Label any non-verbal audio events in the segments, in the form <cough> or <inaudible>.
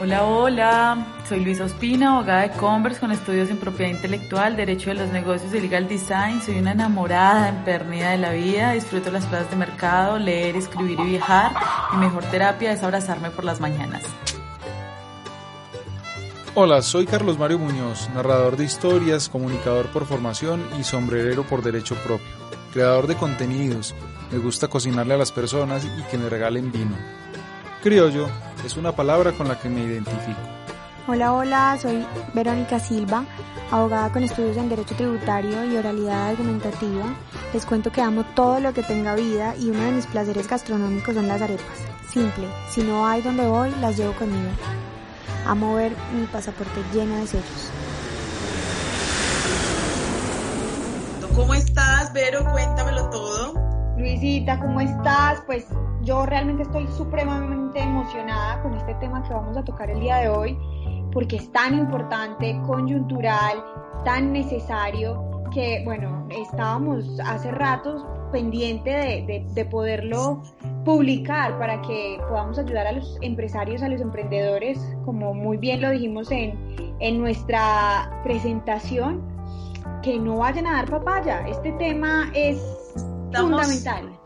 Hola, hola, soy Luis Ospina, abogada de Converse con estudios en propiedad intelectual, derecho de los negocios y legal design. Soy una enamorada, empernida de la vida, disfruto las plazas de mercado, leer, escribir y viajar. Mi mejor terapia es abrazarme por las mañanas. Hola, soy Carlos Mario Muñoz, narrador de historias, comunicador por formación y sombrerero por derecho propio. Creador de contenidos, me gusta cocinarle a las personas y que me regalen vino. Criollo es una palabra con la que me identifico. Hola, hola, soy Verónica Silva, abogada con estudios en Derecho Tributario y Oralidad Argumentativa. Les cuento que amo todo lo que tenga vida y uno de mis placeres gastronómicos son las arepas. Simple, si no hay donde voy, las llevo conmigo. Amo ver mi pasaporte lleno de sellos. ¿Cómo estás, Vero? Cuéntamelo todo. Luisita, ¿cómo estás? Pues yo realmente estoy supremamente emocionada con este tema que vamos a tocar el día de hoy, porque es tan importante, coyuntural, tan necesario, que bueno, estábamos hace ratos pendiente de, de, poderlo publicar para que podamos ayudar a los empresarios, a los emprendedores, como muy bien lo dijimos en, en nuestra presentación, que no vayan a dar papaya. Este tema es fundamental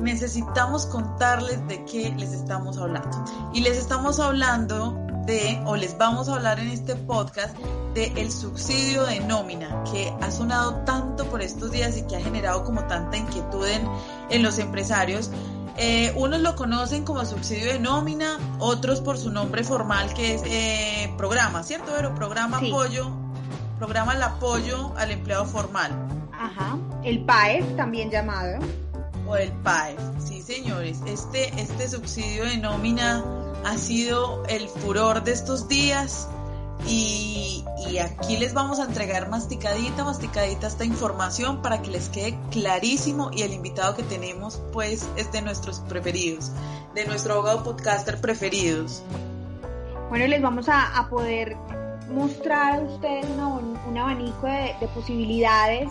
necesitamos contarles de qué les estamos hablando. Y les estamos hablando de, o les vamos a hablar en este podcast, de el subsidio de nómina, que ha sonado tanto por estos días y que ha generado como tanta inquietud en, en los empresarios. Eh, unos lo conocen como subsidio de nómina, otros por su nombre formal que es eh, programa, ¿cierto? Pero programa apoyo, programa el apoyo al empleado formal. Ajá, el PAEF también llamado o el PAEF. Sí, señores, este, este subsidio de nómina ha sido el furor de estos días y, y, aquí les vamos a entregar masticadita, masticadita esta información para que les quede clarísimo y el invitado que tenemos pues es de nuestros preferidos, de nuestro abogado podcaster preferidos. Bueno, les vamos a, a poder mostrar a ustedes un abanico de, de posibilidades,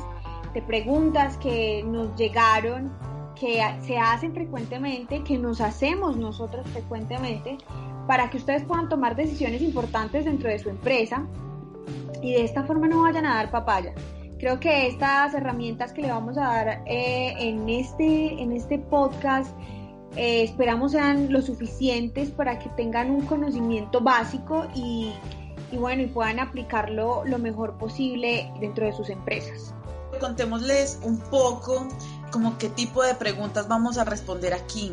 de preguntas que nos llegaron que se hacen frecuentemente, que nos hacemos nosotros frecuentemente, para que ustedes puedan tomar decisiones importantes dentro de su empresa y de esta forma no vayan a dar papaya. Creo que estas herramientas que le vamos a dar eh, en, este, en este podcast eh, esperamos sean lo suficientes para que tengan un conocimiento básico y, bueno, y puedan aplicarlo lo mejor posible dentro de sus empresas. Contémosles un poco como qué tipo de preguntas vamos a responder aquí.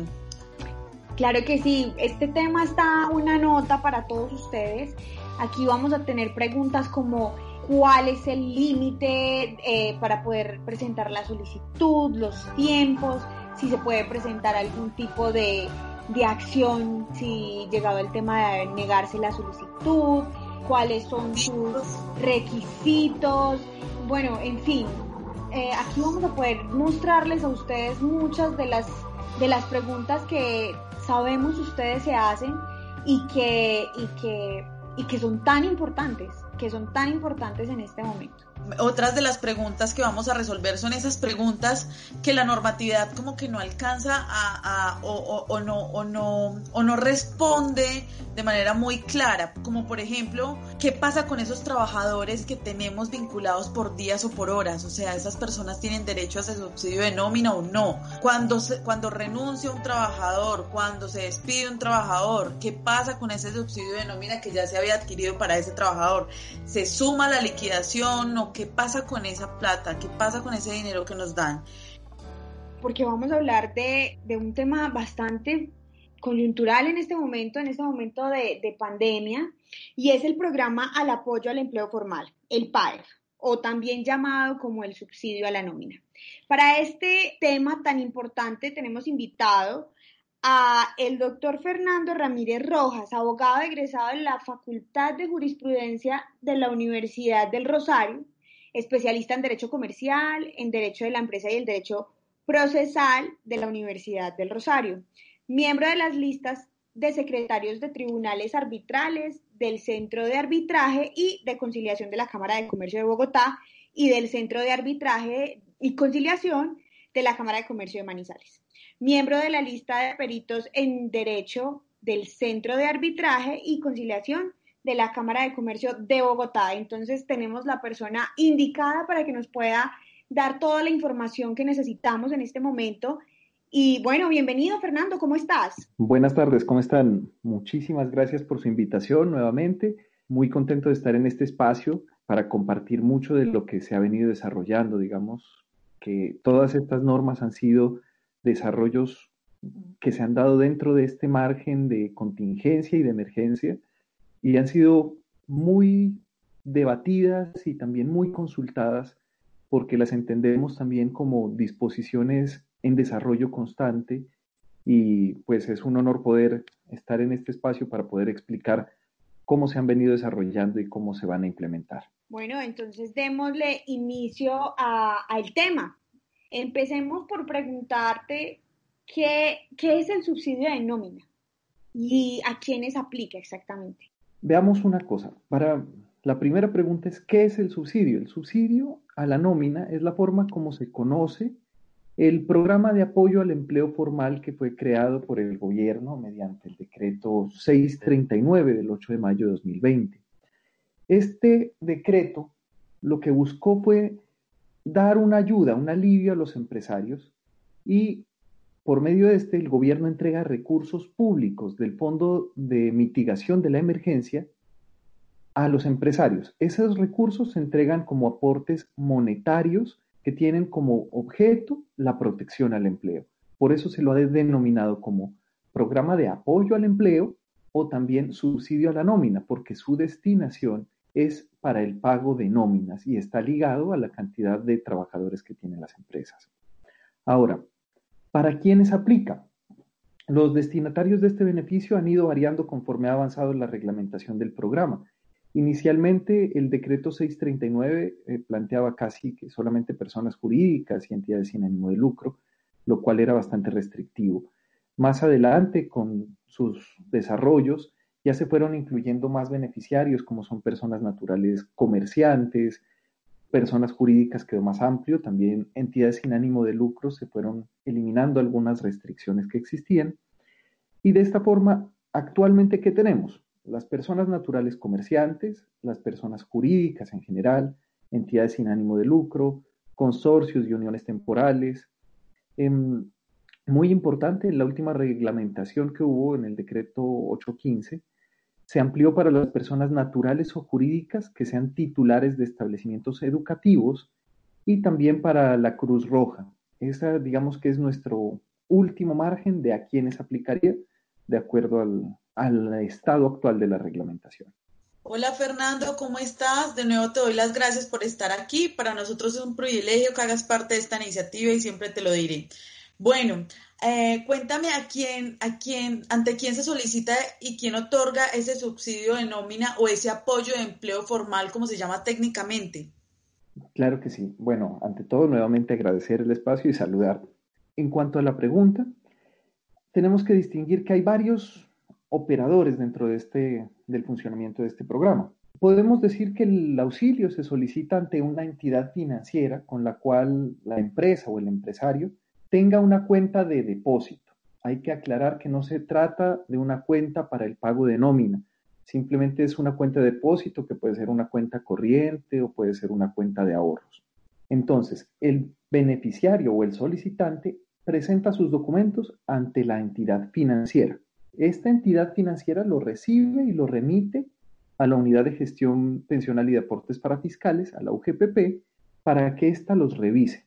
Claro que sí, este tema está una nota para todos ustedes. Aquí vamos a tener preguntas como cuál es el límite eh, para poder presentar la solicitud, los tiempos, si se puede presentar algún tipo de, de acción, si llegado el tema de negarse la solicitud, cuáles son sus requisitos, bueno, en fin, eh, aquí vamos a poder mostrarles a ustedes muchas de las, de las preguntas que sabemos ustedes se hacen y que, y que, y que son tan importantes, que son tan importantes en este momento otras de las preguntas que vamos a resolver son esas preguntas que la normatividad como que no alcanza a, o, no, o, no, o no responde de manera muy clara, como por ejemplo, ¿qué pasa con esos trabajadores que tenemos vinculados por días o por horas? O sea, esas personas tienen derecho a ese subsidio de nómina o no. Cuando, se, cuando renuncia un trabajador, cuando se despide un trabajador, ¿qué pasa con ese subsidio de nómina que ya se había adquirido para ese trabajador? ¿Se suma la liquidación o qué pasa con esa plata, qué pasa con ese dinero que nos dan. Porque vamos a hablar de, un tema bastante coyuntural en este momento, en este momento de, de pandemia, y es el programa al apoyo al empleo formal, el PAEF, o también llamado como el subsidio a la nómina. Para este tema tan importante tenemos invitado a el doctor Fernando Ramírez Rojas, abogado egresado en la Facultad de Jurisprudencia de la Universidad del Rosario, especialista en Derecho Comercial, en Derecho de la Empresa y el Derecho Procesal de la Universidad del Rosario, miembro de las listas de secretarios de tribunales arbitrales, del Centro de Arbitraje y de Conciliación de la Cámara de Comercio de Bogotá y del Centro de Arbitraje y Conciliación de la Cámara de Comercio de Manizales miembro de la lista de peritos en Derecho del Centro de Arbitraje y Conciliación de la Cámara de Comercio de Bogotá. Entonces tenemos la persona indicada para que nos pueda dar toda la información que necesitamos en este momento. Y bueno, bienvenido Fernando, ¿cómo estás? Buenas tardes, ¿cómo están? Muchísimas gracias por su invitación nuevamente. Muy contento de estar en este espacio para compartir mucho de lo que se ha venido desarrollando, digamos, que todas estas normas han sido desarrollos que se han dado dentro de este margen de contingencia y de emergencia y han sido muy debatidas y también muy consultadas porque las entendemos también como disposiciones en desarrollo constante y pues es un honor poder estar en este espacio para poder explicar cómo se han venido desarrollando y cómo se van a implementar. Bueno, entonces démosle inicio al tema. Empecemos por preguntarte qué, qué es el subsidio de nómina y a quiénes aplica exactamente. Veamos una cosa. Para la primera pregunta es ¿qué es el subsidio? El subsidio a la nómina es la forma como se conoce el programa de apoyo al empleo formal que fue creado por el gobierno mediante el decreto 639 del 8 de mayo de 2020. Este decreto lo que buscó fue dar una ayuda, un alivio a los empresarios y por medio de este el gobierno entrega recursos públicos del Fondo de Mitigación de la Emergencia a los empresarios. Esos recursos se entregan como aportes monetarios que tienen como objeto la protección al empleo. Por eso se lo ha denominado como programa de apoyo al empleo o también subsidio a la nómina, porque su destinación es para el pago de nóminas y está ligado a la cantidad de trabajadores que tienen las empresas. Ahora, ¿para quiénes aplica? Los destinatarios de este beneficio han ido variando conforme ha avanzado la reglamentación del programa. Inicialmente, el decreto 639 eh, planteaba casi que solamente personas jurídicas y entidades sin ánimo de lucro, lo cual era bastante restrictivo. Más adelante, con sus desarrollos, ya se fueron incluyendo más beneficiarios, como son personas naturales comerciantes, personas jurídicas quedó más amplio, también entidades sin ánimo de lucro se fueron eliminando algunas restricciones que existían. Y de esta forma, actualmente, ¿qué tenemos? Las personas naturales comerciantes, las personas jurídicas en general, entidades sin ánimo de lucro, consorcios y uniones temporales. Em, muy importante, la última reglamentación que hubo en el decreto 815 se amplió para las personas naturales o jurídicas que sean titulares de establecimientos educativos y también para la Cruz Roja. Esa, digamos que es nuestro último margen de a quienes aplicaría de acuerdo al, al estado actual de la reglamentación. Hola Fernando, ¿cómo estás? De nuevo te doy las gracias por estar aquí. Para nosotros es un privilegio que hagas parte de esta iniciativa y siempre te lo diré. Bueno, eh, cuéntame a quién, a quién, ante quién se solicita y quién otorga ese subsidio de nómina o ese apoyo de empleo formal, como se llama técnicamente. Claro que sí. Bueno, ante todo, nuevamente agradecer el espacio y saludar. En cuanto a la pregunta, tenemos que distinguir que hay varios operadores dentro de este, del funcionamiento de este programa. Podemos decir que el auxilio se solicita ante una entidad financiera con la cual la empresa o el empresario tenga una cuenta de depósito. Hay que aclarar que no se trata de una cuenta para el pago de nómina, simplemente es una cuenta de depósito que puede ser una cuenta corriente o puede ser una cuenta de ahorros. Entonces, el beneficiario o el solicitante presenta sus documentos ante la entidad financiera. Esta entidad financiera lo recibe y lo remite a la Unidad de Gestión Pensional y Deportes para Fiscales, a la UGPP, para que ésta los revise.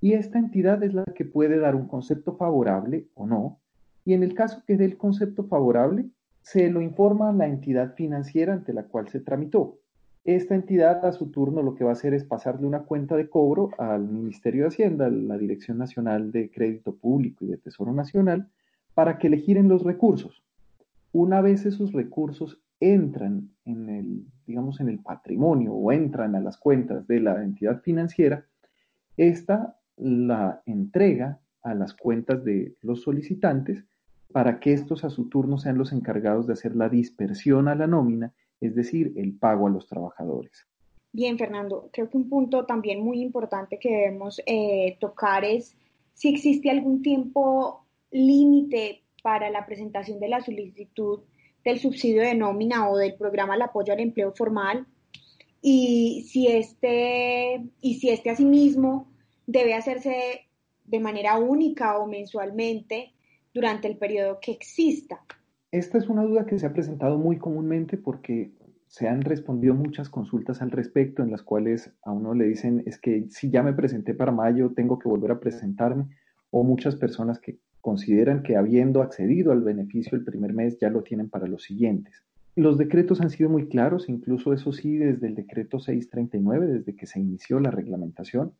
Y esta entidad es la que puede dar un concepto favorable o no. Y en el caso que dé el concepto favorable, se lo informa a la entidad financiera ante la cual se tramitó. Esta entidad a su turno lo que va a hacer es pasarle una cuenta de cobro al Ministerio de Hacienda, la Dirección Nacional de Crédito Público y de Tesoro Nacional, para que le giren los recursos. Una vez esos recursos entran en el, digamos, en el patrimonio o entran a las cuentas de la entidad financiera, esta la entrega a las cuentas de los solicitantes para que estos a su turno sean los encargados de hacer la dispersión a la nómina, es decir, el pago a los trabajadores. Bien, Fernando, creo que un punto también muy importante que debemos eh, tocar es si existe algún tiempo límite para la presentación de la solicitud del subsidio de nómina o del programa de apoyo al empleo formal y si este y si este asimismo debe hacerse de manera única o mensualmente durante el periodo que exista. Esta es una duda que se ha presentado muy comúnmente porque se han respondido muchas consultas al respecto en las cuales a uno le dicen es que si ya me presenté para mayo tengo que volver a presentarme o muchas personas que consideran que habiendo accedido al beneficio el primer mes ya lo tienen para los siguientes. Los decretos han sido muy claros, incluso eso sí, desde el decreto 639, desde que se inició la reglamentación,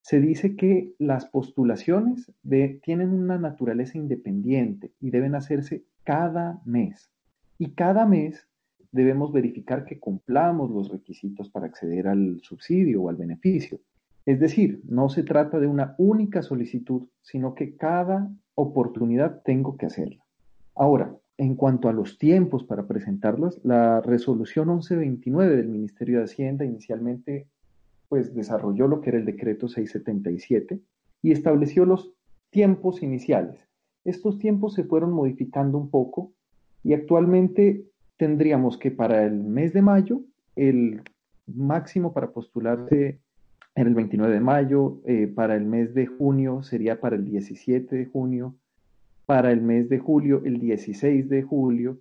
se dice que las postulaciones de, tienen una naturaleza independiente y deben hacerse cada mes. Y cada mes debemos verificar que cumplamos los requisitos para acceder al subsidio o al beneficio. Es decir, no se trata de una única solicitud, sino que cada oportunidad tengo que hacerla. Ahora, en cuanto a los tiempos para presentarlas, la resolución 1129 del Ministerio de Hacienda inicialmente pues desarrolló lo que era el decreto 677 y estableció los tiempos iniciales. Estos tiempos se fueron modificando un poco y actualmente tendríamos que para el mes de mayo el máximo para postularse en el 29 de mayo, eh, para el mes de junio sería para el 17 de junio, para el mes de julio el 16 de julio,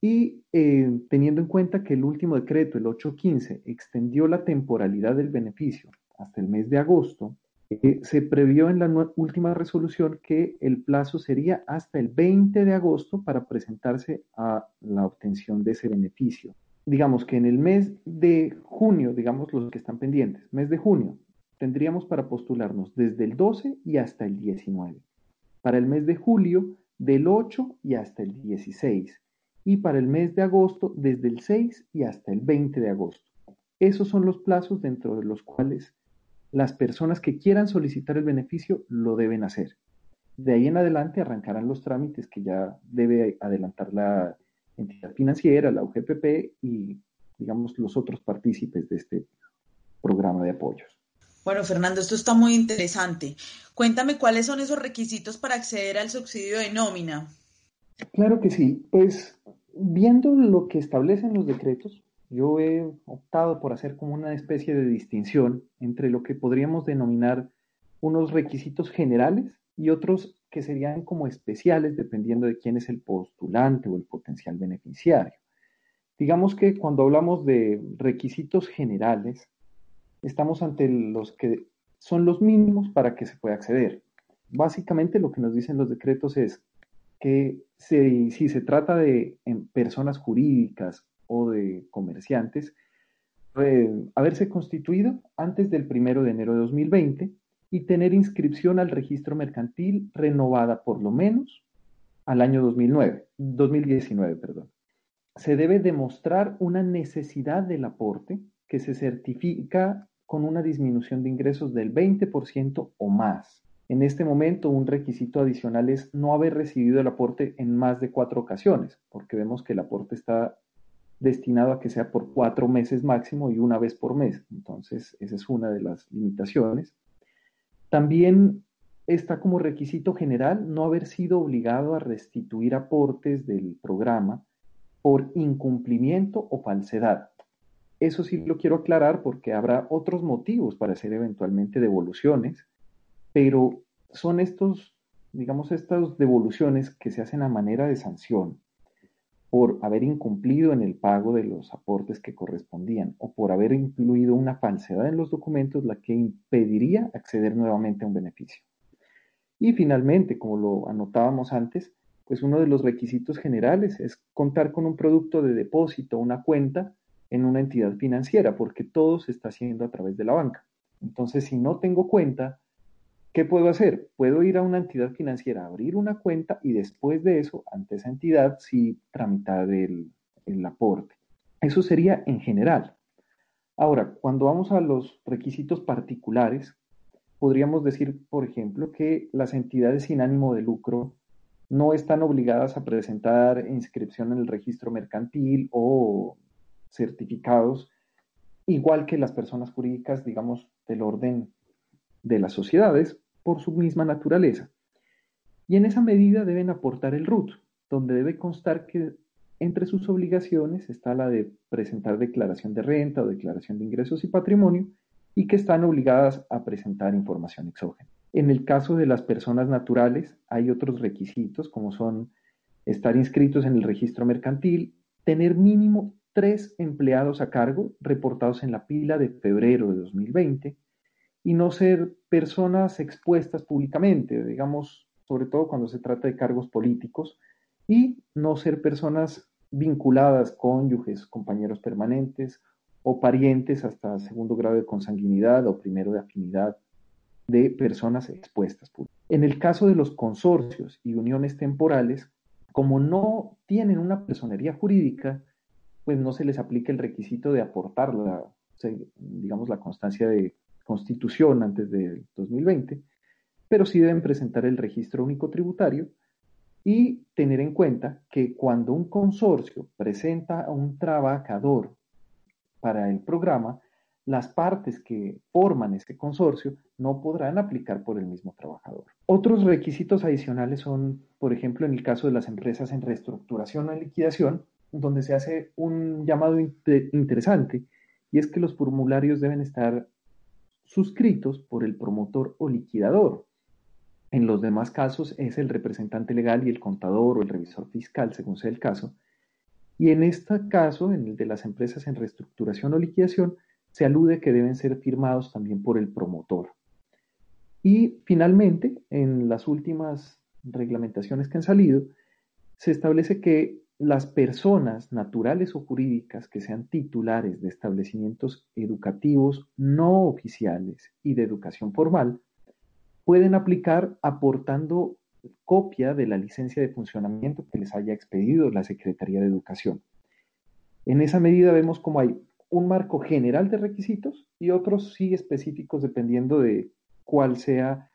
y eh, teniendo en cuenta que el último decreto, el 815, extendió la temporalidad del beneficio hasta el mes de agosto, eh, se previó en la última resolución que el plazo sería hasta el 20 de agosto para presentarse a la obtención de ese beneficio digamos que en el mes de junio, digamos los que están pendientes, mes de junio, tendríamos para postularnos desde el 12 y hasta el 19. Para el mes de julio, del 8 y hasta el 16. Y para el mes de agosto, desde el 6 y hasta el 20 de agosto. Esos son los plazos dentro de los cuales las personas que quieran solicitar el beneficio lo deben hacer. De ahí en adelante arrancarán los trámites que ya debe adelantar la entidad financiera, la UGPP y, digamos, los otros partícipes de este programa de apoyos. Bueno, Fernando, esto está muy interesante. Cuéntame cuáles son esos requisitos para acceder al subsidio de nómina. Claro que sí. Pues viendo lo que establecen los decretos, yo he optado por hacer como una especie de distinción entre lo que podríamos denominar unos requisitos generales y otros que serían como especiales dependiendo de quién es el postulante o el potencial beneficiario. Digamos que cuando hablamos de requisitos generales, estamos ante los que son los mínimos para que se pueda acceder. Básicamente lo que nos dicen los decretos es que si, se trata de em, personas jurídicas o de comerciantes, haberse constituido antes del primero de enero de 2020 y tener inscripción al registro mercantil renovada por lo menos al año 2009, 2019. Perdón. Se debe demostrar una necesidad del aporte que se certifica con una disminución de ingresos del 20% o más. En este momento, un requisito adicional es no haber recibido el aporte en más de cuatro ocasiones, porque vemos que el aporte está destinado a que sea por cuatro meses máximo y una vez por mes. Entonces, esa es una de las limitaciones. También está como requisito general no haber sido obligado a restituir aportes del programa por incumplimiento o falsedad. Eso sí lo quiero aclarar porque habrá otros motivos para hacer eventualmente devoluciones, pero son estos, digamos, estas devoluciones que se hacen a manera de sanción por haber incumplido en el pago de los aportes que correspondían o por haber incluido una falsedad en los documentos la que impediría acceder nuevamente a un beneficio. Y finalmente, como lo anotábamos antes, pues uno de los requisitos generales es contar con un producto de depósito, una cuenta en una entidad financiera, porque todo se está haciendo a través de la banca. Entonces, si no tengo cuenta, ¿Qué puedo hacer? Puedo ir a una entidad financiera, abrir una cuenta y después de eso, ante esa entidad, sí tramitar el, el aporte. Eso sería en general. Ahora, cuando vamos a los requisitos particulares, podríamos decir, por ejemplo, que las entidades sin ánimo de lucro no están obligadas a presentar inscripción en el registro mercantil o certificados, igual que las personas jurídicas, digamos, del orden de las sociedades, por su misma naturaleza. Y en esa medida deben aportar el RUT, donde debe constar que entre sus obligaciones está la de presentar declaración de renta o declaración de ingresos y patrimonio y que están obligadas a presentar información exógena. En el caso de las personas naturales hay otros requisitos como son estar inscritos en el registro mercantil, tener mínimo tres empleados a cargo reportados en la pila de febrero de 2020 y no ser personas expuestas públicamente, digamos, sobre todo cuando se trata de cargos políticos, y no ser personas vinculadas, cónyuges, compañeros permanentes o parientes hasta segundo grado de consanguinidad o primero de afinidad de personas expuestas. En el caso de los consorcios y uniones temporales, como no tienen una personería jurídica, pues no se les aplica el requisito de aportar la, digamos, la constancia de constitución antes del 2020, pero sí deben presentar el registro único tributario y tener en cuenta que cuando un consorcio presenta a un trabajador para el programa, las partes que forman ese consorcio no podrán aplicar por el mismo trabajador. Otros requisitos adicionales son, por ejemplo, en el caso de las empresas en reestructuración o liquidación, donde se hace un llamado interesante y es que los formularios deben estar suscritos por el promotor o liquidador, en los demás casos es el representante legal y el contador o el revisor fiscal, según sea el caso. Y en este caso, en el de las empresas en reestructuración o liquidación, se alude que deben ser firmados también por el promotor. Y finalmente, en las últimas reglamentaciones que han salido, se establece que las personas naturales o jurídicas que sean titulares de establecimientos educativos no oficiales y de educación formal pueden aplicar aportando copia de la licencia de funcionamiento que les haya expedido la Secretaría de Educación. En esa medida vemos como hay un marco general de requisitos y otros sí específicos dependiendo de cuál sea,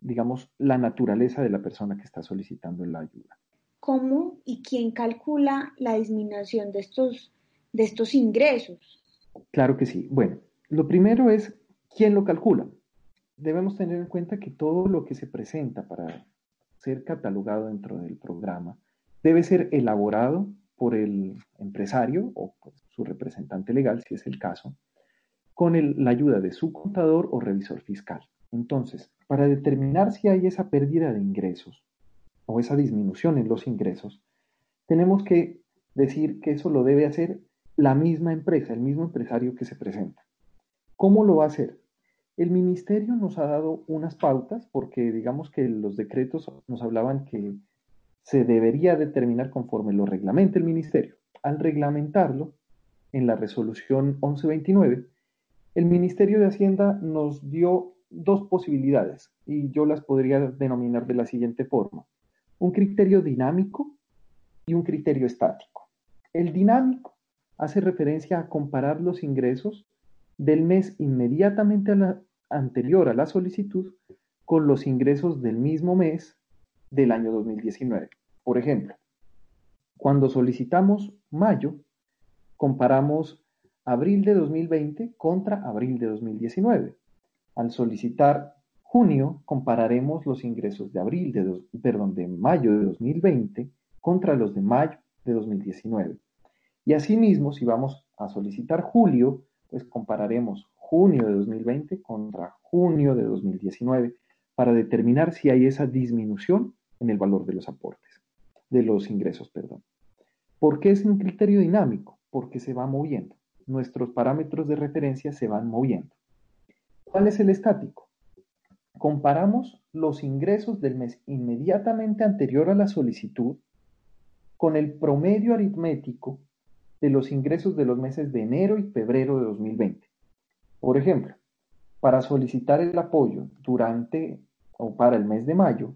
digamos, la naturaleza de la persona que está solicitando la ayuda. ¿Cómo y quién calcula la disminución de estos, de estos ingresos? Claro que sí. Bueno, lo primero es quién lo calcula debemos tener en cuenta que todo lo que se presenta para ser catalogado dentro del programa debe ser elaborado por el empresario o su representante legal, si es el caso, con la ayuda de su contador o revisor fiscal. Entonces, para determinar si hay esa pérdida de ingresos o esa disminución en los ingresos, tenemos que decir que eso lo debe hacer la misma empresa, el mismo empresario que se presenta. ¿Cómo lo va a hacer? El ministerio nos ha dado unas pautas porque digamos que los decretos nos hablaban que se debería determinar conforme lo reglamente el ministerio. Al reglamentarlo, en la resolución 1129, el Ministerio de Hacienda nos dio dos posibilidades y yo las podría denominar de la siguiente forma. Un criterio dinámico y un criterio estático. El dinámico hace referencia a comparar los ingresos del mes inmediatamente anterior a la solicitud con los ingresos del mismo mes del año 2019. Por ejemplo, cuando solicitamos mayo, comparamos abril de 2020 contra abril de 2019. Al solicitar junio, compararemos los ingresos de abril de perdón, de mayo de 2020 contra los de mayo de 2019. Y asimismo, si vamos a solicitar julio, pues compararemos junio de 2020 contra junio de 2019 para determinar si hay esa disminución en el valor de los aportes, de los ingresos, perdón. ¿Por qué es un criterio dinámico? Porque se va moviendo. Nuestros parámetros de referencia se van moviendo. ¿Cuál es el estático? Comparamos los ingresos del mes inmediatamente anterior a la solicitud con el promedio aritmético de los ingresos de los meses de enero y febrero de 2020. Por ejemplo, para solicitar el apoyo durante o para el mes de mayo,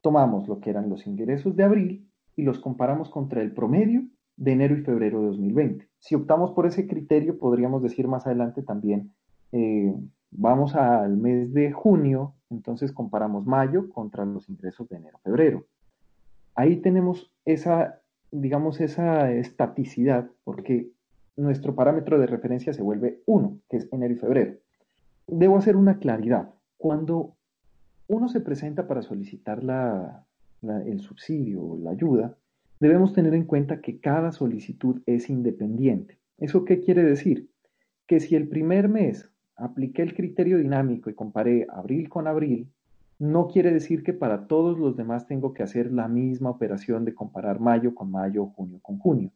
tomamos lo que eran los ingresos de abril y los comparamos contra el promedio de enero y febrero de 2020. Si optamos por ese criterio, podríamos decir más adelante también, eh, vamos al mes de junio, entonces comparamos mayo contra los ingresos de enero-febrero. Ahí tenemos esa, digamos, esa estaticidad, porque nuestro parámetro de referencia se vuelve 1, que es enero y febrero. Debo hacer una claridad. Cuando uno se presenta para solicitar el subsidio o la ayuda, debemos tener en cuenta que cada solicitud es independiente. ¿Eso qué quiere decir? Que si el primer mes apliqué el criterio dinámico y comparé abril con abril, no quiere decir que para todos los demás tengo que hacer la misma operación de comparar mayo con mayo, junio con junio.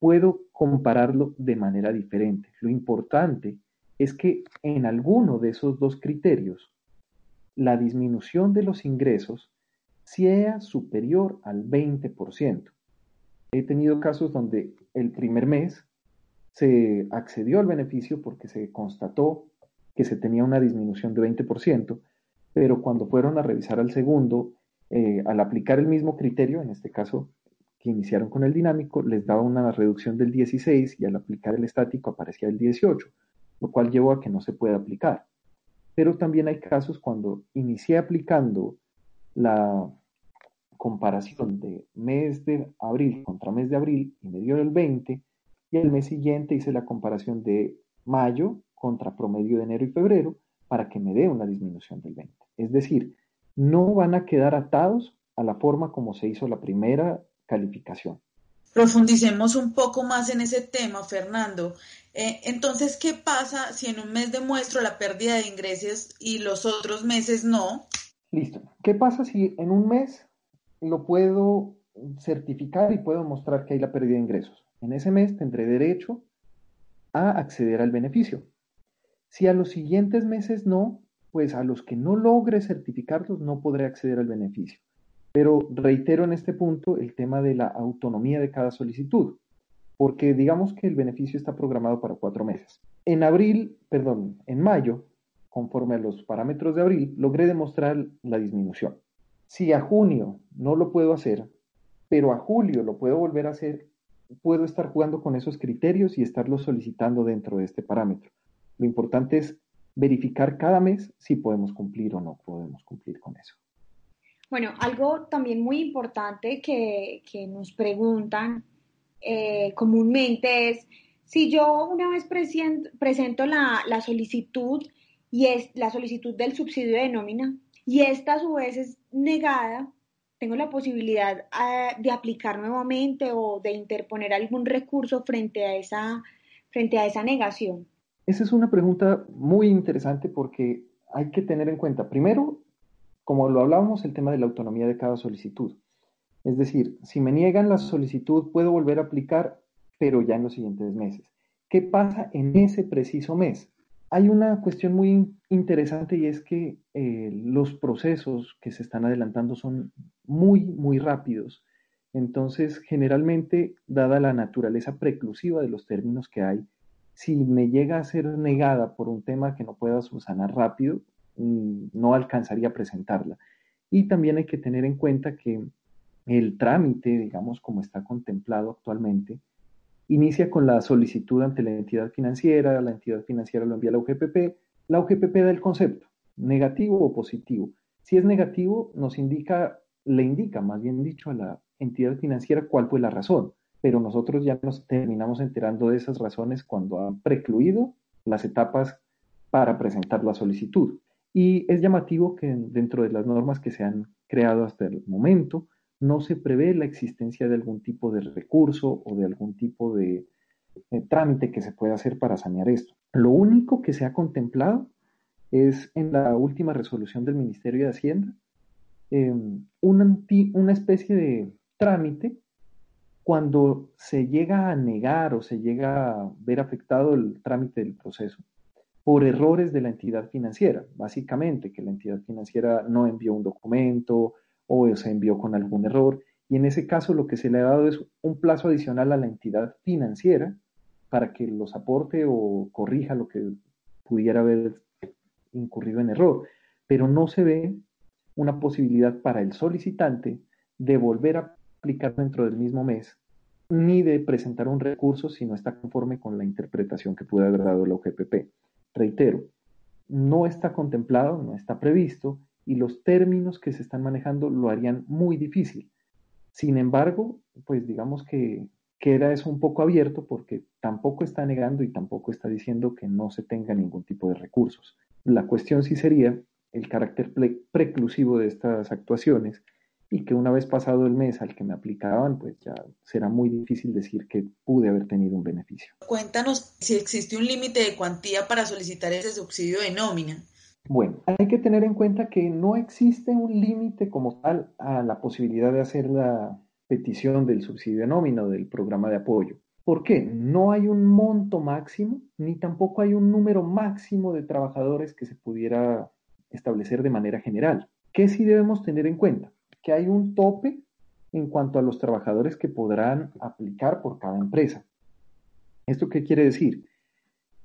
Puedo compararlo de manera diferente. Lo importante es que en alguno de esos dos criterios la disminución de los ingresos sea superior al 20%. He tenido casos donde el primer mes se accedió al beneficio porque se constató que se tenía una disminución de 20%, pero cuando fueron a revisar al segundo, eh, al aplicar el mismo criterio, en este caso que iniciaron con el dinámico, les daba una reducción del 16 y al aplicar el estático aparecía el 18, lo cual llevó a que no se pueda aplicar. Pero también hay casos cuando inicié aplicando la comparación de mes de abril contra mes de abril y me dio el 20 y el mes siguiente hice la comparación de mayo contra promedio de enero y febrero para que me dé una disminución del 20. Es decir, no van a quedar atados a la forma como se hizo la primera calificación. Profundicemos un poco más en ese tema, Fernando. Eh, entonces, ¿qué pasa si en un mes demuestro la pérdida de ingresos y los otros meses no? Listo. ¿Qué pasa si en un mes lo puedo certificar y puedo mostrar que hay la pérdida de ingresos? En ese mes tendré derecho a acceder al beneficio. Si a los siguientes meses no, pues a los que no logre certificarlos no podré acceder al beneficio. Pero reitero en este punto el tema de la autonomía de cada solicitud, porque digamos que el beneficio está programado para cuatro meses. En abril, perdón, en mayo, conforme a los parámetros de abril, logré demostrar la disminución. Si a junio no lo puedo hacer, pero a julio lo puedo volver a hacer, puedo estar jugando con esos criterios y estarlos solicitando dentro de este parámetro. Lo importante es verificar cada mes si podemos cumplir o no podemos cumplir con eso. Bueno, algo también muy importante que, nos preguntan eh, comúnmente es, si yo una vez presento, la, solicitud y es la solicitud del subsidio de nómina y esta a su vez es negada, tengo la posibilidad ah, de aplicar nuevamente o de interponer algún recurso frente a esa, frente a esa negación. Esa es una pregunta muy interesante porque hay que tener en cuenta, primero, como lo hablábamos, el tema de la autonomía de cada solicitud. Es decir, si me niegan la solicitud, puedo volver a aplicar, pero ya en los siguientes meses. ¿Qué pasa en ese preciso mes? Hay una cuestión muy interesante y es que eh, los procesos que se están adelantando son muy, muy rápidos. Entonces, generalmente, dada la naturaleza preclusiva de los términos que hay, si me llega a ser negada por un tema que no pueda subsanar rápido, Mm, no alcanzaría a presentarla. Y también hay que tener en cuenta que el trámite, digamos, como está contemplado actualmente, inicia con la solicitud ante la entidad financiera, la entidad financiera lo envía a la UGPP, la UGPP da el concepto, negativo o positivo. Si es negativo, nos indica, le indica, más bien dicho, a la entidad financiera cuál fue la razón, pero nosotros ya nos terminamos enterando de esas razones cuando han precluido las etapas para presentar la solicitud. Y es llamativo que dentro de las normas que se han creado hasta el momento no se prevé la existencia de algún tipo de recurso o de algún tipo de, trámite que se pueda hacer para sanear esto. Lo único que se ha contemplado es en la última resolución del Ministerio de Hacienda em, una, una especie de trámite cuando se llega a negar o se llega a ver afectado el trámite del proceso por errores de la entidad financiera, básicamente, que la entidad financiera no envió un documento o se envió con algún error. Y en ese caso lo que se le ha dado es un plazo adicional a la entidad financiera para que los aporte o corrija lo que pudiera haber incurrido en error. Pero no se ve una posibilidad para el solicitante de volver a aplicar dentro del mismo mes, ni de presentar un recurso si no está conforme con la interpretación que pudo haber dado la UGPP. Reitero, no está contemplado, no está previsto y los términos que se están manejando lo harían muy difícil. Sin embargo, pues digamos que queda eso un poco abierto porque tampoco está negando y tampoco está diciendo que no se tenga ningún tipo de recursos. La cuestión sí sería el carácter preclusivo de estas actuaciones y que una vez pasado el mes al que me aplicaban, pues ya será muy difícil decir que pude haber tenido un beneficio. Cuéntanos si existe un límite de cuantía para solicitar ese subsidio de nómina. Bueno, hay que tener en cuenta que no existe un límite como tal a la posibilidad de hacer la petición del subsidio de nómina o del programa de apoyo. ¿Por qué? No hay un monto máximo, ni tampoco hay un número máximo de trabajadores que se pudiera establecer de manera general. ¿Qué sí debemos tener en cuenta? Que hay un tope en cuanto a los trabajadores que podrán aplicar por cada empresa. ¿Esto qué quiere decir?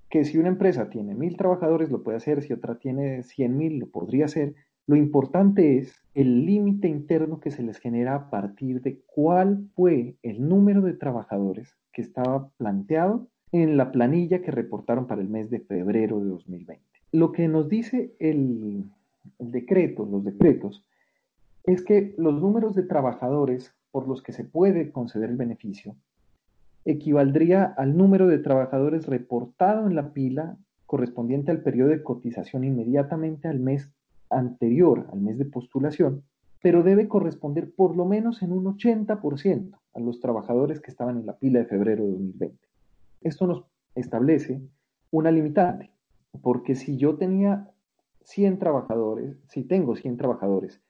Que si una empresa tiene mil trabajadores lo puede hacer, si otra tiene cien mil lo podría hacer. Lo importante es el límite interno que se les genera a partir de cuál fue el número de trabajadores que estaba planteado en la planilla que reportaron para el mes de febrero de 2020. Lo que nos dice el, el decreto, los decretos, es que los números de trabajadores por los que se puede conceder el beneficio equivaldría al número de trabajadores reportado en la pila correspondiente al periodo de cotización inmediatamente al mes anterior, al mes de postulación, pero debe corresponder por lo menos en un 80% a los trabajadores que estaban en la pila de febrero de 2020. Esto nos establece una limitante, porque si yo tenía 100 trabajadores, si tengo 100 trabajadores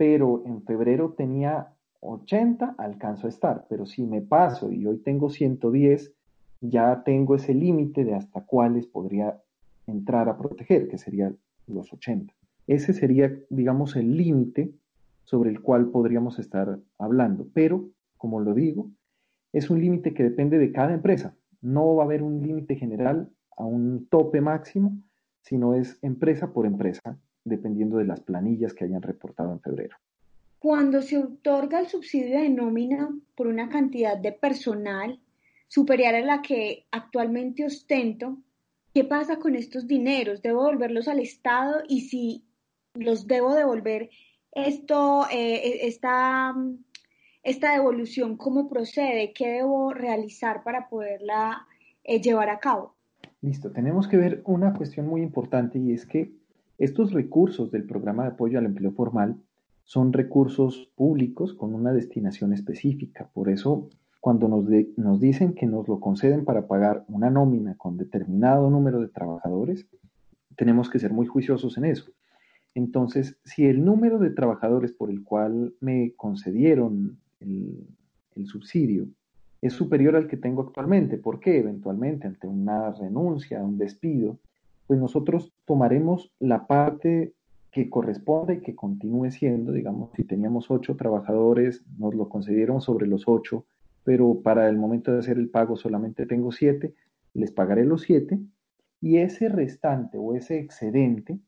pero en febrero tenía 80, alcanzo a estar, pero si me paso y hoy tengo 110, ya tengo ese límite de hasta cuáles podría entrar a proteger, que serían los 80. Ese sería, digamos, el límite sobre el cual podríamos estar hablando, pero, como lo digo, es un límite que depende de cada empresa. No va a haber un límite general a un tope máximo, sino es empresa por empresa dependiendo de las planillas que hayan reportado en febrero. Cuando se otorga el subsidio de nómina por una cantidad de personal superior a la que actualmente ostento, ¿qué pasa con estos dineros? ¿Debo devolverlos al Estado? Y si los debo devolver, esto, eh, esta, esta devolución, ¿cómo procede? ¿Qué debo realizar para poderla eh, llevar a cabo? Listo, tenemos que ver una cuestión muy importante y es que estos recursos del programa de apoyo al empleo formal son recursos públicos con una destinación específica. Por eso, cuando nos, dicen que nos lo conceden para pagar una nómina con determinado número de trabajadores, tenemos que ser muy juiciosos en eso. Entonces, si el número de trabajadores por el cual me concedieron el, el subsidio es superior al que tengo actualmente, ¿por qué? Eventualmente, ante una renuncia, un despido, pues nosotros tomaremos la parte que corresponde y que continúe siendo, digamos, si teníamos ocho trabajadores, nos lo concedieron sobre los ocho, pero para el momento de hacer el pago solamente tengo siete, les pagaré los siete y ese restante o ese excedente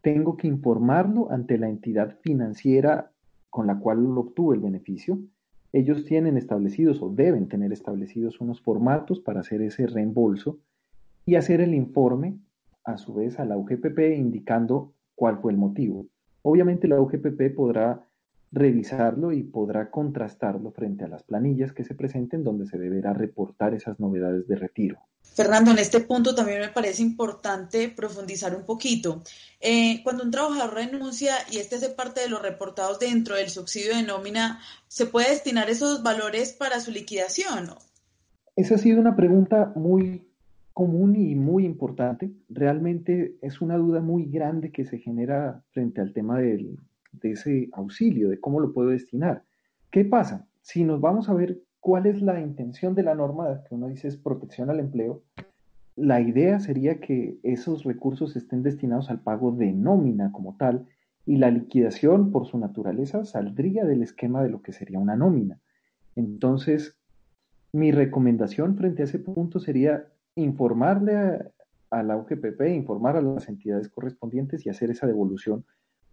tengo que informarlo ante la entidad financiera con la cual obtuve el beneficio. Ellos tienen establecidos o deben tener establecidos unos formatos para hacer ese reembolso y hacer el informe a su vez a la UGPP indicando cuál fue el motivo. Obviamente la UGPP podrá revisarlo y podrá contrastarlo frente a las planillas que se presenten donde se deberá reportar esas novedades de retiro. Fernando, en este punto también me parece importante profundizar un poquito. Eh, cuando un trabajador renuncia y este hace parte de los reportados dentro del subsidio de nómina, ¿se puede destinar esos valores para su liquidación? Esa ha sido una pregunta muy común y muy importante. Realmente es una duda muy grande que se genera frente al tema de ese auxilio, de cómo lo puedo destinar. ¿Qué pasa? Si nos vamos a ver cuál es la intención de la norma, que uno dice es protección al empleo, la idea sería que esos recursos estén destinados al pago de nómina como tal y la liquidación por su naturaleza saldría del esquema de lo que sería una nómina. Entonces, mi recomendación frente a ese punto sería informarle a, la UGPP, informar a las entidades correspondientes y hacer esa devolución,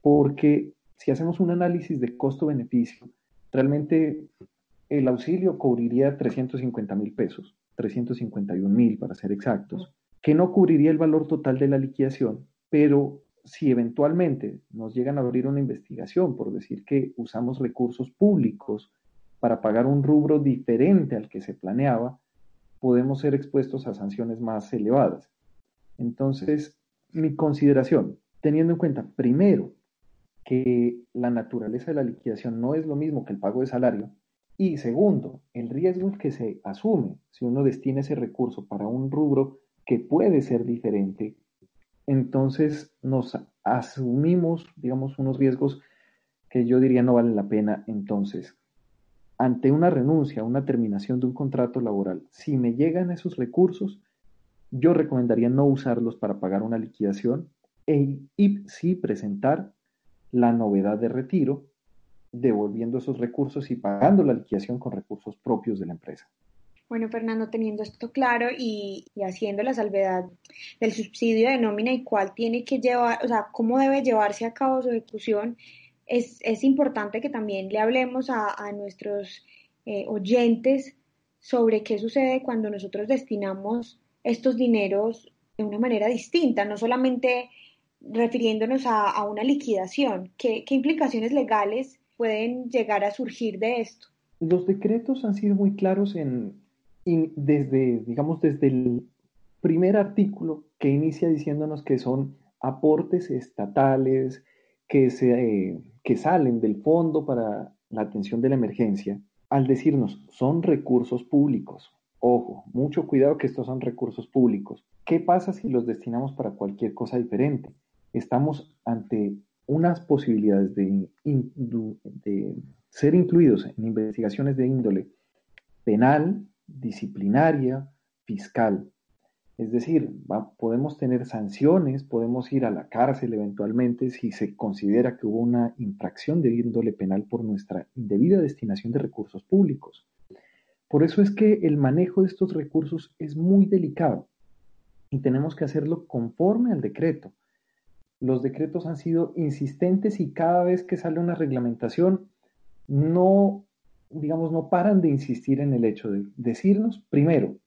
porque si hacemos un análisis de costo-beneficio, realmente el auxilio cubriría 350 mil pesos, 351 mil para ser exactos, que no cubriría el valor total de la liquidación, pero si eventualmente nos llegan a abrir una investigación por decir que usamos recursos públicos para pagar un rubro diferente al que se planeaba, podemos ser expuestos a sanciones más elevadas. Entonces, mi consideración, teniendo en cuenta, primero, que la naturaleza de la liquidación no es lo mismo que el pago de salario, y segundo, el riesgo que se asume si uno destina ese recurso para un rubro que puede ser diferente, entonces nos asumimos, digamos, unos riesgos que yo diría no valen la pena. Entonces, ante una renuncia, una terminación de un contrato laboral, si me llegan esos recursos, yo recomendaría no usarlos para pagar una liquidación e, y sí presentar la novedad de retiro, devolviendo esos recursos y pagando la liquidación con recursos propios de la empresa. Bueno, Fernando, teniendo esto claro y, haciendo la salvedad del subsidio de nómina y cuál tiene que llevar, o sea, cómo debe llevarse a cabo su ejecución, es, importante que también le hablemos a, nuestros eh, oyentes sobre qué sucede cuando nosotros destinamos estos dineros de una manera distinta, no solamente refiriéndonos a, una liquidación. ¿Qué, ¿Qué implicaciones legales pueden llegar a surgir de esto? Los decretos han sido muy claros en, desde, digamos, desde el primer artículo que inicia diciéndonos que son aportes estatales que, se, que salen del fondo para la atención de la emergencia, al decirnos son recursos públicos. Ojo, mucho cuidado que estos son recursos públicos. ¿Qué pasa si los destinamos para cualquier cosa diferente? Estamos ante unas posibilidades de, de ser incluidos en investigaciones de índole penal, disciplinaria, fiscal. Es decir, podemos tener sanciones, podemos ir a la cárcel eventualmente si se considera que hubo una infracción de índole penal por nuestra indebida destinación de recursos públicos. Por eso es que el manejo de estos recursos es muy delicado y tenemos que hacerlo conforme al decreto. Los decretos han sido insistentes y cada vez que sale una reglamentación no digamos, no paran de insistir en el hecho de decirnos, primero,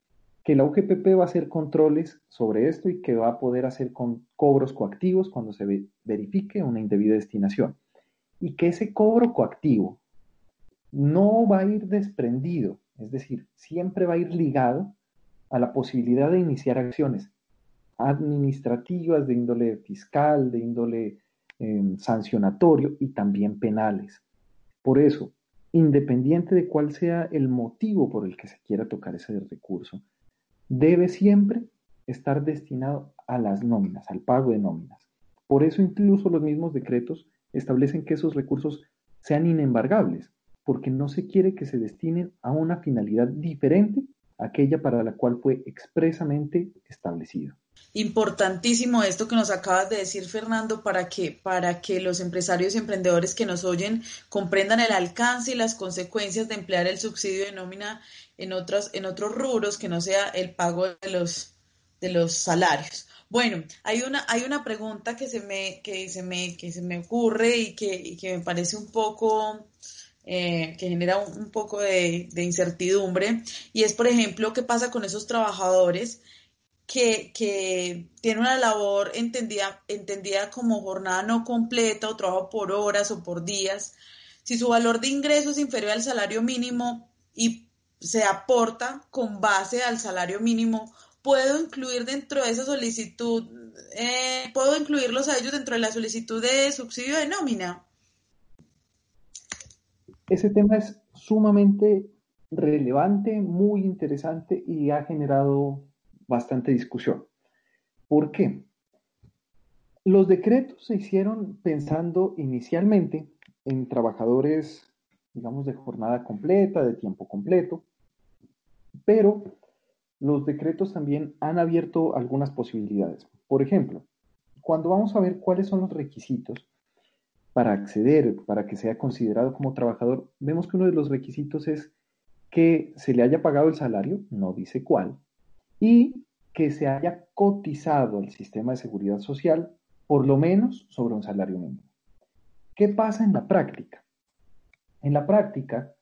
que la UGPP va a hacer controles sobre esto y que va a poder hacer cobros coactivos cuando se verifique una indebida destinación. Y que ese cobro coactivo no va a ir desprendido, es decir, siempre va a ir ligado a la posibilidad de iniciar acciones administrativas de índole fiscal, de índole em, sancionatorio y también penales. Por eso, independiente de cuál sea el motivo por el que se quiera tocar ese recurso, debe siempre estar destinado a las nóminas, al pago de nóminas. Por eso incluso los mismos decretos establecen que esos recursos sean inembargables, porque no se quiere que se destinen a una finalidad diferente a aquella para la cual fue expresamente establecido. Importantísimo esto que nos acabas de decir, Fernando, para que, para que los empresarios y emprendedores que nos oyen comprendan el alcance y las consecuencias de emplear el subsidio de nómina en otros, en otros rubros que no sea el pago de los, de los salarios. Bueno, hay una, hay una pregunta que se me, que se me, que se me ocurre y que, que me parece un poco, eh, que genera un, poco de, de, incertidumbre, y es, por ejemplo, qué pasa con esos trabajadores que, que tiene una labor entendida, entendida como jornada no completa o trabajo por horas o por días, si su valor de ingreso es inferior al salario mínimo y se aporta con base al salario mínimo, puedo incluir dentro de esa solicitud, eh, puedo incluirlos a ellos dentro de la solicitud de subsidio de nómina. Ese tema es sumamente relevante, muy interesante y ha generado bastante discusión. ¿Por qué? Los decretos se hicieron pensando inicialmente en trabajadores, digamos, de jornada completa, de tiempo completo, pero los decretos también han abierto algunas posibilidades. Por ejemplo, cuando vamos a ver cuáles son los requisitos para acceder, para que sea considerado como trabajador, vemos que uno de los requisitos es que se le haya pagado el salario, no dice cuál, y que se haya cotizado el sistema de seguridad social por lo menos sobre un salario mínimo. ¿Qué pasa en la práctica? En la práctica,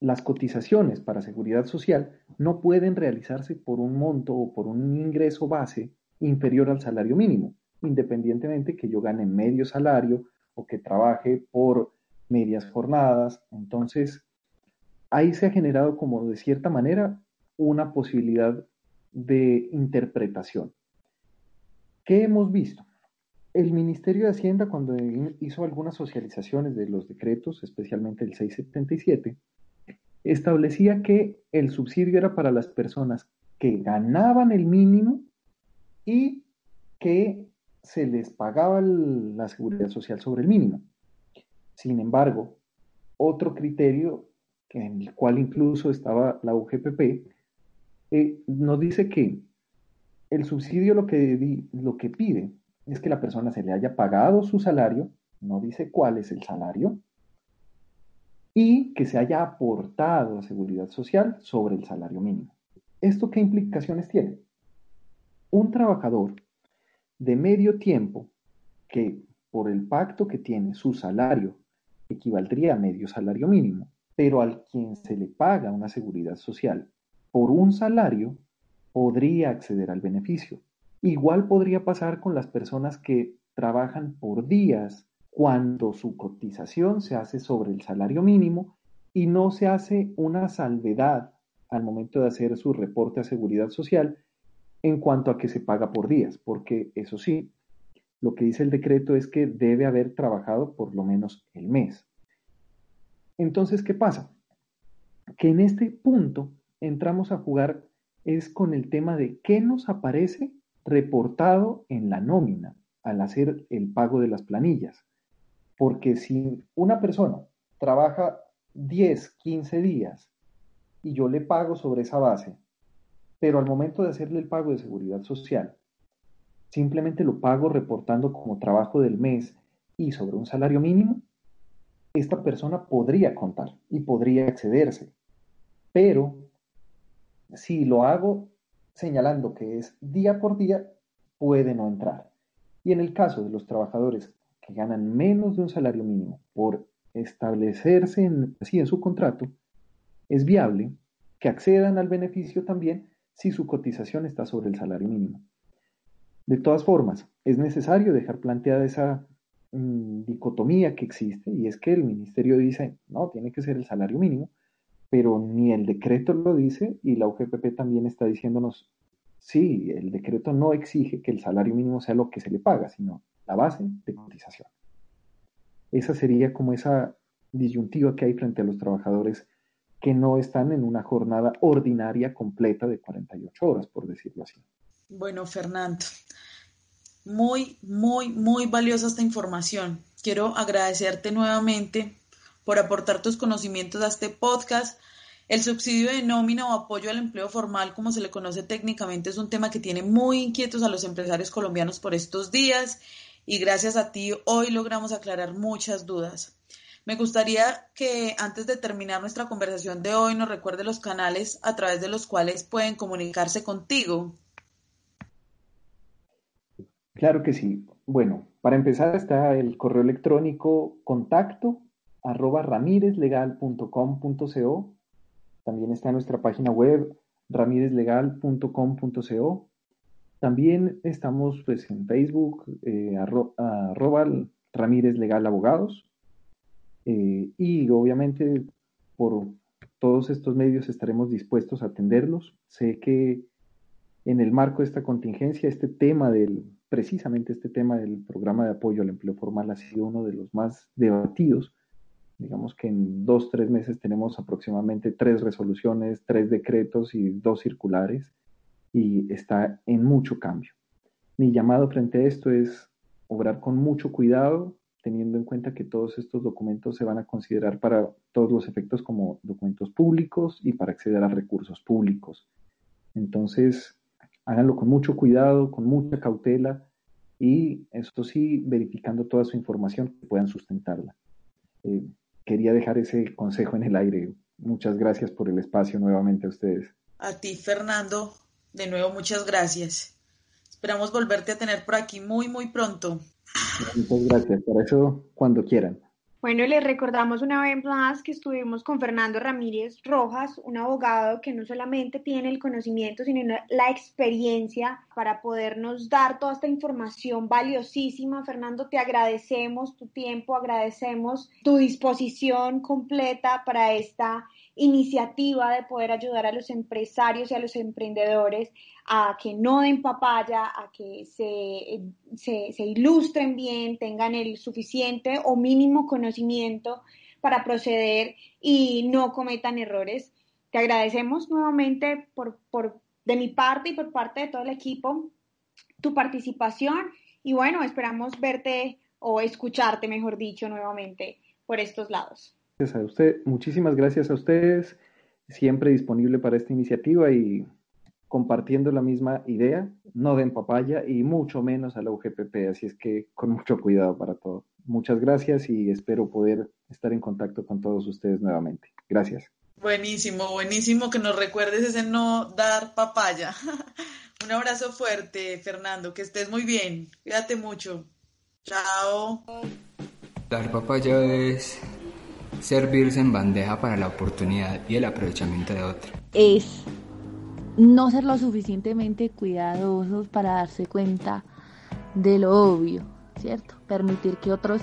las cotizaciones para seguridad social no pueden realizarse por un monto o por un ingreso base inferior al salario mínimo, independientemente que yo gane medio salario o que trabaje por medias jornadas. Entonces, ahí se ha generado como de cierta manera una posibilidad de interpretación. ¿Qué hemos visto? El Ministerio de Hacienda, cuando hizo algunas socializaciones de los decretos, especialmente el 677, establecía que el subsidio era para las personas que ganaban el mínimo y que se les pagaba la seguridad social sobre el mínimo. Sin embargo, otro criterio en el cual incluso estaba la UGPP, eh, nos dice que el subsidio lo que, lo que pide es que la persona se le haya pagado su salario, no dice cuál es el salario, y que se haya aportado a seguridad social sobre el salario mínimo. ¿Esto qué implicaciones tiene? Un trabajador de medio tiempo que por el pacto que tiene su salario equivaldría a medio salario mínimo, pero al quien se le paga una seguridad social por un salario podría acceder al beneficio. Igual podría pasar con las personas que trabajan por días cuando su cotización se hace sobre el salario mínimo y no se hace una salvedad al momento de hacer su reporte a seguridad social en cuanto a que se paga por días, porque eso sí, lo que dice el decreto es que debe haber trabajado por lo menos el mes. Entonces, ¿qué pasa? Que en este punto entramos a jugar es con el tema de qué nos aparece reportado en la nómina al hacer el pago de las planillas. Porque si una persona trabaja 10, 15 días y yo le pago sobre esa base, pero al momento de hacerle el pago de seguridad social, simplemente lo pago reportando como trabajo del mes y sobre un salario mínimo, esta persona podría contar y podría excederse. Pero si lo hago señalando que es día por día, puede no entrar. Y en el caso de los trabajadores que ganan menos de un salario mínimo por establecerse así en su contrato, es viable que accedan al beneficio también si su cotización está sobre el salario mínimo. De todas formas, es necesario dejar planteada esa mm, dicotomía que existe y es que el ministerio dice, no, tiene que ser el salario mínimo, pero ni el decreto lo dice y la UGPP también está diciéndonos, sí, el decreto no exige que el salario mínimo sea lo que se le paga, sino la base de cotización. Esa sería como esa disyuntiva que hay frente a los trabajadores que no están en una jornada ordinaria completa de 48 horas, por decirlo así. Bueno, Fernando, muy, muy, muy valiosa esta información. Quiero agradecerte nuevamente por aportar tus conocimientos a este podcast. El subsidio de nómina o apoyo al empleo formal, como se le conoce técnicamente, es un tema que tiene muy inquietos a los empresarios colombianos por estos días y gracias a ti hoy logramos aclarar muchas dudas. Me gustaría que antes de terminar nuestra conversación de hoy nos recuerde los canales a través de los cuales pueden comunicarse contigo. Claro que sí. Bueno, para empezar está el correo electrónico contacto arroba ramirezlegal.com.co. También está nuestra página web ramirezlegal.com.co. También estamos pues, en Facebook, eh, arroba Ramírez Legal Abogados. Eh, y obviamente por todos estos medios estaremos dispuestos a atenderlos. Sé que en el marco de esta contingencia, este tema del, precisamente este tema del programa de apoyo al empleo formal ha sido uno de los más debatidos Digamos que en dos, tres meses tenemos aproximadamente tres resoluciones, tres decretos y dos circulares y está en mucho cambio. Mi llamado frente a esto es obrar con mucho cuidado, teniendo en cuenta que todos estos documentos se van a considerar para todos los efectos como documentos públicos y para acceder a recursos públicos. Entonces, háganlo con mucho cuidado, con mucha cautela y, eso sí, verificando toda su información que puedan sustentarla. Eh, quería dejar ese consejo en el aire. Muchas gracias por el espacio nuevamente a ustedes. A ti, Fernando, de nuevo muchas gracias. Esperamos volverte a tener por aquí muy, muy pronto. Muchas gracias, para eso cuando quieran. Bueno, les recordamos una vez más que estuvimos con Fernando Ramírez Rojas, un abogado que no solamente tiene el conocimiento, sino la experiencia para podernos dar toda esta información valiosísima. Fernando, te agradecemos tu tiempo, agradecemos tu disposición completa para esta iniciativa de poder ayudar a los empresarios y a los emprendedores a que no den papaya, a que se, se, ilustren bien, tengan el suficiente o mínimo conocimiento para proceder y no cometan errores. Te agradecemos nuevamente por, por, de mi parte y por parte de todo el equipo tu participación y bueno, esperamos verte o escucharte, mejor dicho, nuevamente por estos lados a usted, muchísimas gracias a ustedes, siempre disponible para esta iniciativa y compartiendo la misma idea, no den papaya y mucho menos a la UGPP, así es que con mucho cuidado para todo. Muchas gracias y espero poder estar en contacto con todos ustedes nuevamente. Gracias. Buenísimo, buenísimo que nos recuerdes ese no dar papaya. <laughs> Un abrazo fuerte, Fernando, que estés muy bien. Cuídate mucho. Chao. Dar papaya es servirse en bandeja para la oportunidad y el aprovechamiento de otro. Es no ser lo suficientemente cuidadosos para darse cuenta de lo obvio, ¿cierto? Permitir que otros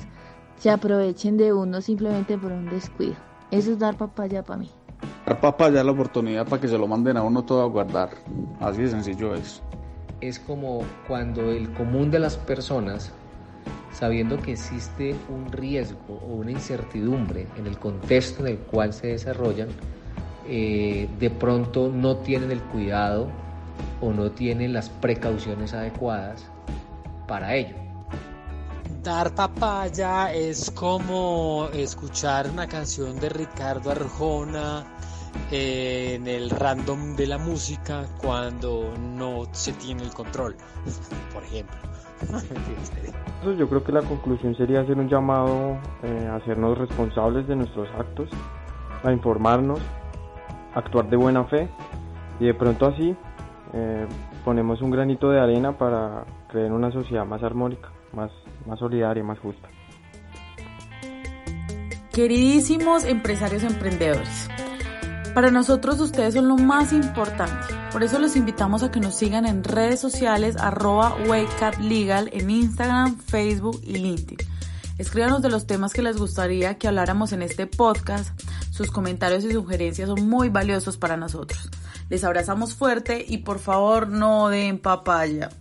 se aprovechen de uno simplemente por un descuido. Eso es dar papaya para mí. Dar papaya es la oportunidad para que se lo manden a uno todo a guardar. Así de sencillo es. Es como cuando el común de las personas sabiendo que existe un riesgo o una incertidumbre en el contexto en el cual se desarrollan, eh, de pronto no tienen el cuidado o no tienen las precauciones adecuadas para ello. Dar papaya es como escuchar una canción de Ricardo Arjona eh, en el random de la música cuando no se tiene el control, <laughs> por ejemplo. <laughs> Yo creo que la conclusión sería hacer un llamado eh, a hacernos responsables de nuestros actos, a informarnos, actuar de buena fe y de pronto así eh, ponemos un granito de arena para crear una sociedad más armónica, más, más solidaria, más justa. Queridísimos empresarios emprendedores, para nosotros ustedes son lo más importante. Por eso los invitamos a que nos sigan en redes sociales arroba Legal en Instagram, Facebook y LinkedIn. Escríbanos de los temas que les gustaría que habláramos en este podcast. Sus comentarios y sugerencias son muy valiosos para nosotros. Les abrazamos fuerte y por favor no den papaya.